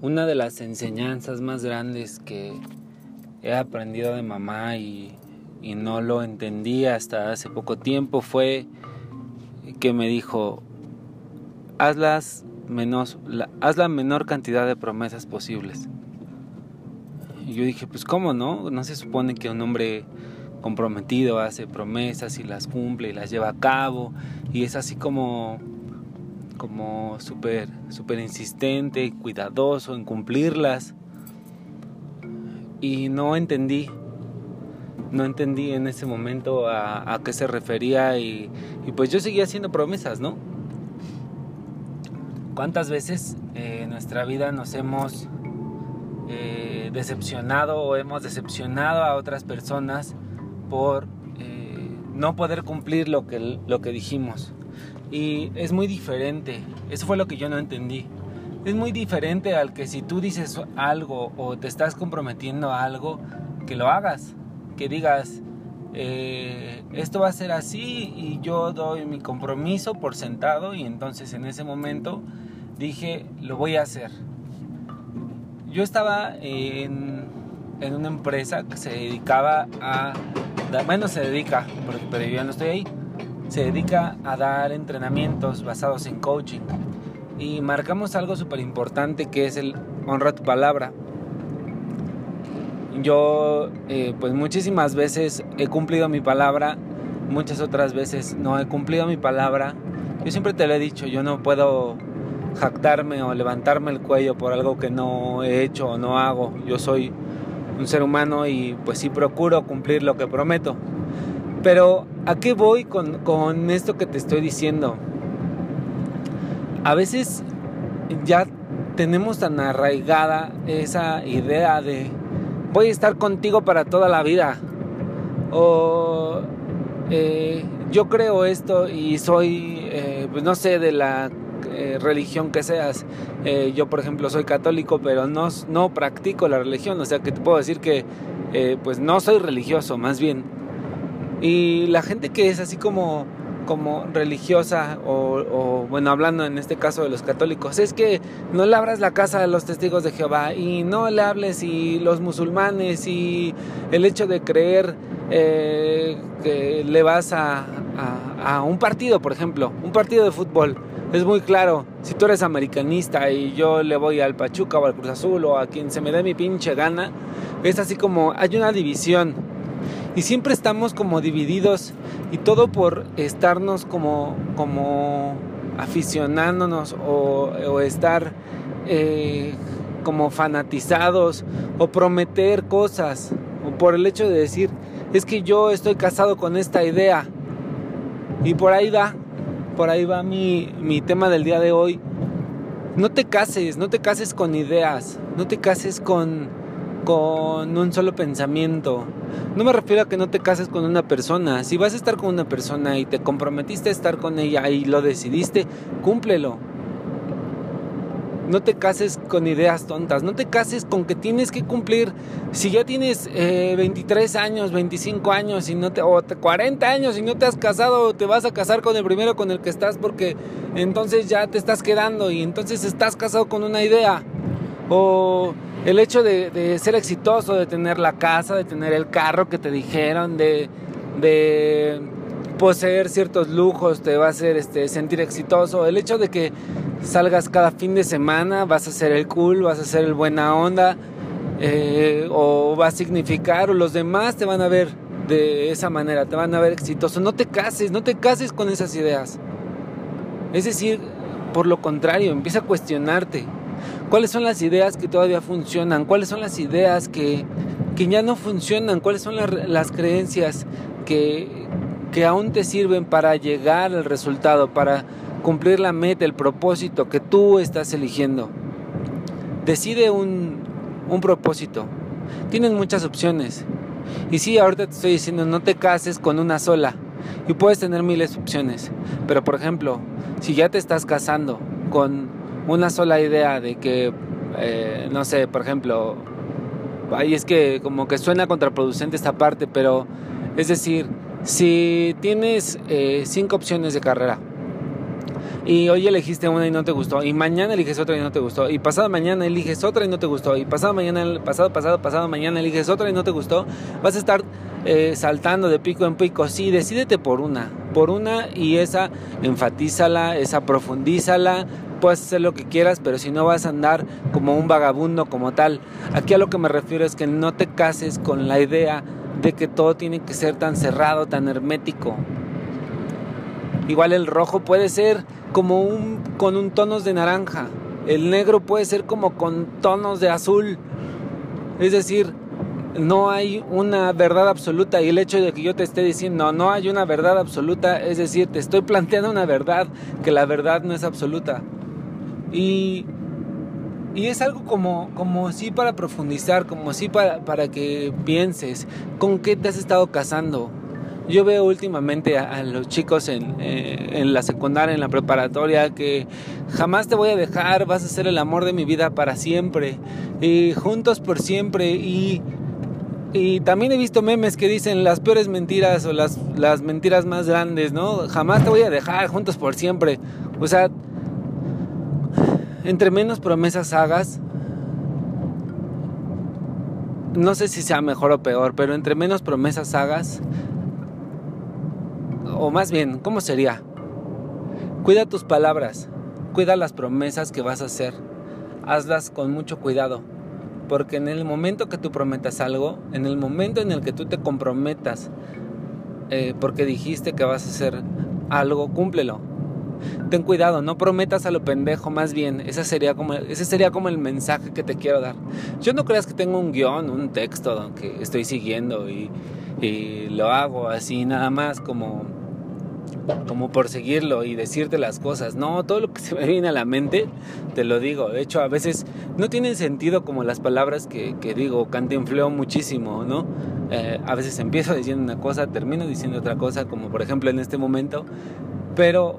una de las enseñanzas más grandes que he aprendido de mamá y, no lo entendí hasta hace poco tiempo fue que me dijo, haz, menos, la, haz la menor cantidad de promesas posibles. Y yo dije, pues cómo no, no se supone que un hombre comprometido hace promesas y las cumple y las lleva a cabo y es así como como súper super insistente cuidadoso en cumplirlas y no entendí no entendí en ese momento a, qué se refería y, pues yo seguía haciendo promesas no cuántas veces eh, en nuestra vida nos hemos eh, decepcionado o hemos decepcionado a otras personas por eh, no poder cumplir lo que, lo que dijimos. Y es muy diferente, eso fue lo que yo no entendí. Es muy diferente al que si tú dices algo o te estás comprometiendo a algo, que lo hagas, que digas, eh, esto va a ser así y yo doy mi compromiso por sentado y entonces en ese momento dije, lo voy a hacer. Yo estaba en, en una empresa que se dedicaba a bueno, se dedica, pero yo no estoy ahí, se dedica a dar entrenamientos basados en coaching. Y marcamos algo súper importante que es el honra tu palabra. Yo, eh, pues muchísimas veces he cumplido mi palabra, muchas otras veces no he cumplido mi palabra. Yo siempre te lo he dicho, yo no puedo jactarme o levantarme el cuello por algo que no he hecho o no hago. Yo soy un ser humano y pues sí procuro cumplir lo que prometo. Pero ¿a qué voy con, con esto que te estoy diciendo? A veces ya tenemos tan arraigada esa idea de voy a estar contigo para toda la vida. O eh, yo creo esto y soy, eh, pues no sé, de la eh, religión que seas. Eh, yo, por ejemplo, soy católico, pero no, no practico la religión, o sea que te puedo decir que pues no soy religioso, más bien. Y la gente que es así como, como religiosa, o, bueno, hablando en este caso de los católicos, es que no le abras la casa a los testigos de Jehová y no le hables y los musulmanes y el hecho de creer que le vas a, a un partido, por ejemplo, un partido de fútbol es muy claro. Si tú eres americanista y yo le voy al Pachuca o al Cruz Azul o a quien se me dé mi pinche gana, es así como hay una división. Y siempre estamos como divididos y todo por estarnos como, como aficionándonos o, estar eh, como fanatizados o prometer cosas o por el hecho de decir es que yo estoy casado con esta idea y por ahí va por ahí va mi, tema del día de hoy. No te cases, no te cases con ideas, no te cases con, con un solo pensamiento. No me refiero a que no te cases con una persona. Si vas a estar con una persona y te comprometiste a estar con ella y lo decidiste, cúmplelo. No te cases con ideas tontas, no te cases con que tienes que cumplir, si ya tienes 23 eh, años, 25 años y no te, o 40 años y no te has casado, te vas a casar con el primero con el que estás porque entonces ya te estás quedando y entonces estás casado con una idea. O el hecho de, ser exitoso, de tener la casa, de tener el carro que te dijeron, de, poseer ciertos lujos te va a hacer este, sentir exitoso. El hecho de que salgas cada fin de semana, vas a ser el cool, vas a ser el buena onda, eh, o va a significar, o los demás te van a ver de esa manera, te van a ver exitoso. No te cases, no te cases con esas ideas. Es decir, por lo contrario, empieza a cuestionarte. ¿Cuáles son las ideas que todavía funcionan? ¿Cuáles son las ideas que, que ya no funcionan? ¿Cuáles son las, creencias que, que aún te sirven para llegar al resultado, para cumplir la meta, el propósito que tú estás eligiendo. Decide un, un propósito. Tienes muchas opciones. Y sí, ahorita te estoy diciendo, no te cases con una sola. Y puedes tener miles de opciones. Pero por ejemplo, si ya te estás casando con una sola idea de que, eh, no sé, por ejemplo, ahí es que como que suena contraproducente esta parte, pero es decir, si tienes eh, cinco opciones de carrera Y hoy elegiste una y no te gustó. Y mañana eliges otra y no te gustó. Y pasado mañana eliges otra y no te gustó. Y pasado mañana, pasado, pasado, pasado mañana eliges otra y no te gustó. Vas a estar eh, saltando de pico en pico. Sí, decídete por una. Por una y esa enfatízala, esa profundízala. Puedes hacer lo que quieras, pero si no vas a andar como un vagabundo como tal. Aquí a lo que me refiero es que no te cases con la idea de que todo tiene que ser tan cerrado, tan hermético. Igual el rojo puede ser como un con un tonos de naranja. El negro puede ser como con tonos de azul. Es decir, no hay una verdad absoluta y el hecho de que yo te esté diciendo no hay una verdad absoluta, es decir, te estoy planteando una verdad que la verdad no es absoluta. Y, y es algo como, como sí para profundizar, como sí para, para que pienses con qué te has estado casando, yo veo últimamente a, los chicos en, eh, en, la secundaria, en la preparatoria, que jamás te voy a dejar, vas a ser el amor de mi vida para siempre, y juntos por siempre, y, y también he visto memes que dicen las peores mentiras o las, las mentiras más grandes, ¿no? Jamás te voy a dejar, juntos por siempre. O sea, entre menos promesas hagas, no sé si sea mejor o peor, pero entre menos promesas hagas, o más bien, ¿cómo sería? Cuida tus palabras, cuida las promesas que vas a hacer, hazlas con mucho cuidado, porque en el momento que tú prometas algo, en el momento en el que tú te comprometas, eh, porque dijiste que vas a hacer algo, cúmplelo. Ten cuidado, no prometas a lo pendejo, más bien, ese sería como, ese sería como el mensaje que te quiero dar. Yo no creas que tengo un guion, un texto que estoy siguiendo y, y lo hago así nada más como como por seguirlo y decirte las cosas. No, todo lo que se me viene a la mente, te lo digo. De hecho, a veces no tienen sentido como las palabras que, que digo, cantinfleo muchísimo, ¿no? Eh, a veces empiezo diciendo una cosa, termino diciendo otra cosa, como por ejemplo en este momento, pero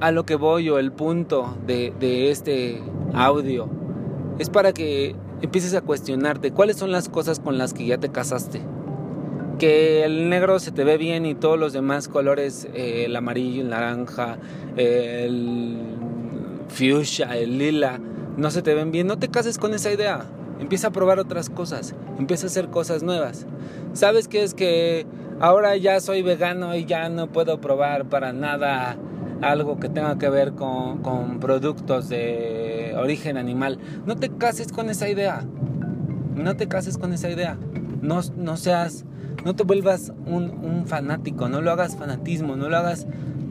a lo que voy o el punto de, de este audio es para que empieces a cuestionarte cuáles son las cosas con las que ya te casaste que el negro se te ve bien y todos los demás colores, eh, el amarillo, el naranja, el fuchsia, el lila, no se te ven bien, no te cases con esa idea. Empieza a probar otras cosas, empieza a hacer cosas nuevas. ¿Sabes qué es que ahora ya soy vegano y ya no puedo probar para nada algo que tenga que ver con, con productos de origen animal? No te cases con esa idea. No te cases con esa idea. No, no seas no te vuelvas un, fanático, no lo hagas fanatismo, no lo hagas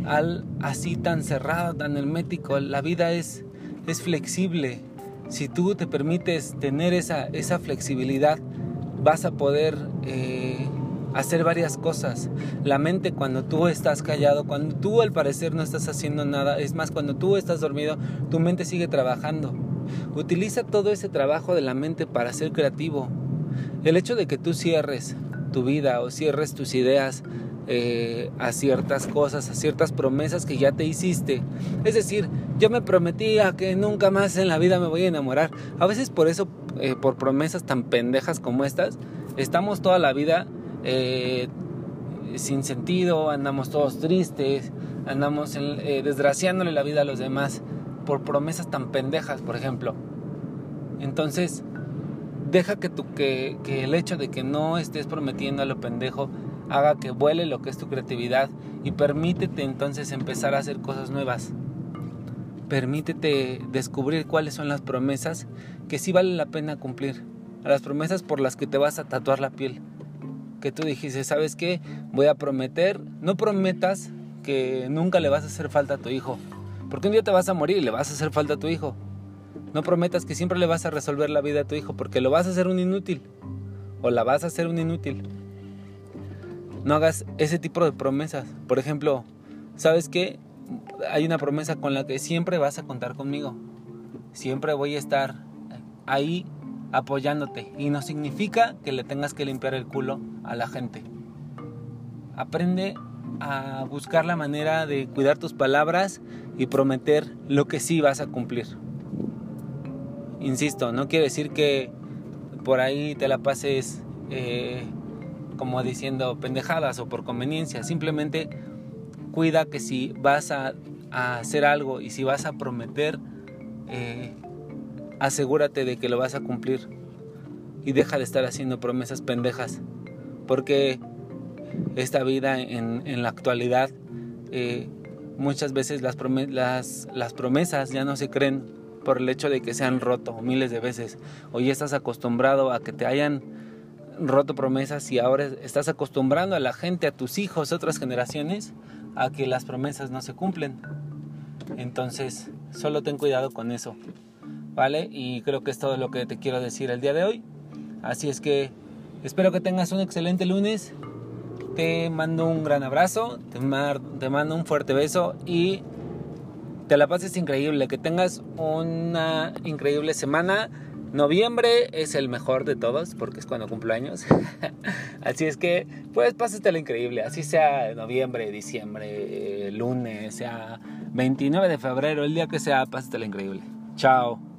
al, así tan cerrado, tan hermético. La vida es, es flexible. Si tú te permites tener esa, esa flexibilidad, vas a poder eh, hacer varias cosas. La mente cuando tú estás callado, cuando tú al parecer no estás haciendo nada, es más, cuando tú estás dormido, tu mente sigue trabajando. Utiliza todo ese trabajo de la mente para ser creativo. El hecho de que tú cierres tu vida o cierres tus ideas eh, a ciertas cosas, a ciertas promesas que ya te hiciste. Es decir, yo me prometía que nunca más en la vida me voy a enamorar. A veces por eso, eh, por promesas tan pendejas como estas, estamos toda la vida eh, sin sentido, andamos todos tristes, andamos desgraciándole la vida a los demás por promesas tan pendejas, por ejemplo. Entonces, deja que, tu, que, que el hecho de que no estés prometiendo a lo pendejo haga que vuele lo que es tu creatividad y permítete entonces empezar a hacer cosas nuevas. Permítete descubrir cuáles son las promesas que sí vale la pena cumplir. Las promesas por las que te vas a tatuar la piel. Que tú dijiste, ¿sabes qué? Voy a prometer. No prometas que nunca le vas a hacer falta a tu hijo. Porque un día te vas a morir y le vas a hacer falta a tu hijo. No prometas que siempre le vas a resolver la vida a tu hijo porque lo vas a hacer un inútil o la vas a hacer un inútil. No hagas ese tipo de promesas. Por ejemplo, ¿sabes qué? Hay una promesa con la que siempre vas a contar conmigo. Siempre voy a estar ahí apoyándote. Y no significa que le tengas que limpiar el culo a la gente. Aprende a buscar la manera de cuidar tus palabras y prometer lo que sí vas a cumplir. Insisto, no quiere decir que por ahí te la pases eh, como diciendo pendejadas o por conveniencia. Simplemente cuida que si vas a, hacer algo y si vas a prometer, eh, asegúrate de que lo vas a cumplir y deja de estar haciendo promesas pendejas. Porque esta vida en, la actualidad, eh, muchas veces las promesas ya no se creen por el hecho de que se han roto miles de veces. O ya estás acostumbrado a que te hayan roto promesas y ahora estás acostumbrando a la gente, a tus hijos, otras generaciones, a que las promesas no se cumplen. Entonces, solo ten cuidado con eso. ¿Vale? Y creo que es todo lo que te quiero decir el día de hoy. Así es que espero que tengas un excelente lunes. Te mando un gran abrazo, te mando un fuerte beso y te la pases increíble, que tengas una increíble semana. Noviembre es el mejor de todos porque es cuando cumplo años. así es que, pues, pásatela increíble. Así sea noviembre, diciembre, lunes, sea 29 de febrero, el día que sea, pásatela increíble. Chao.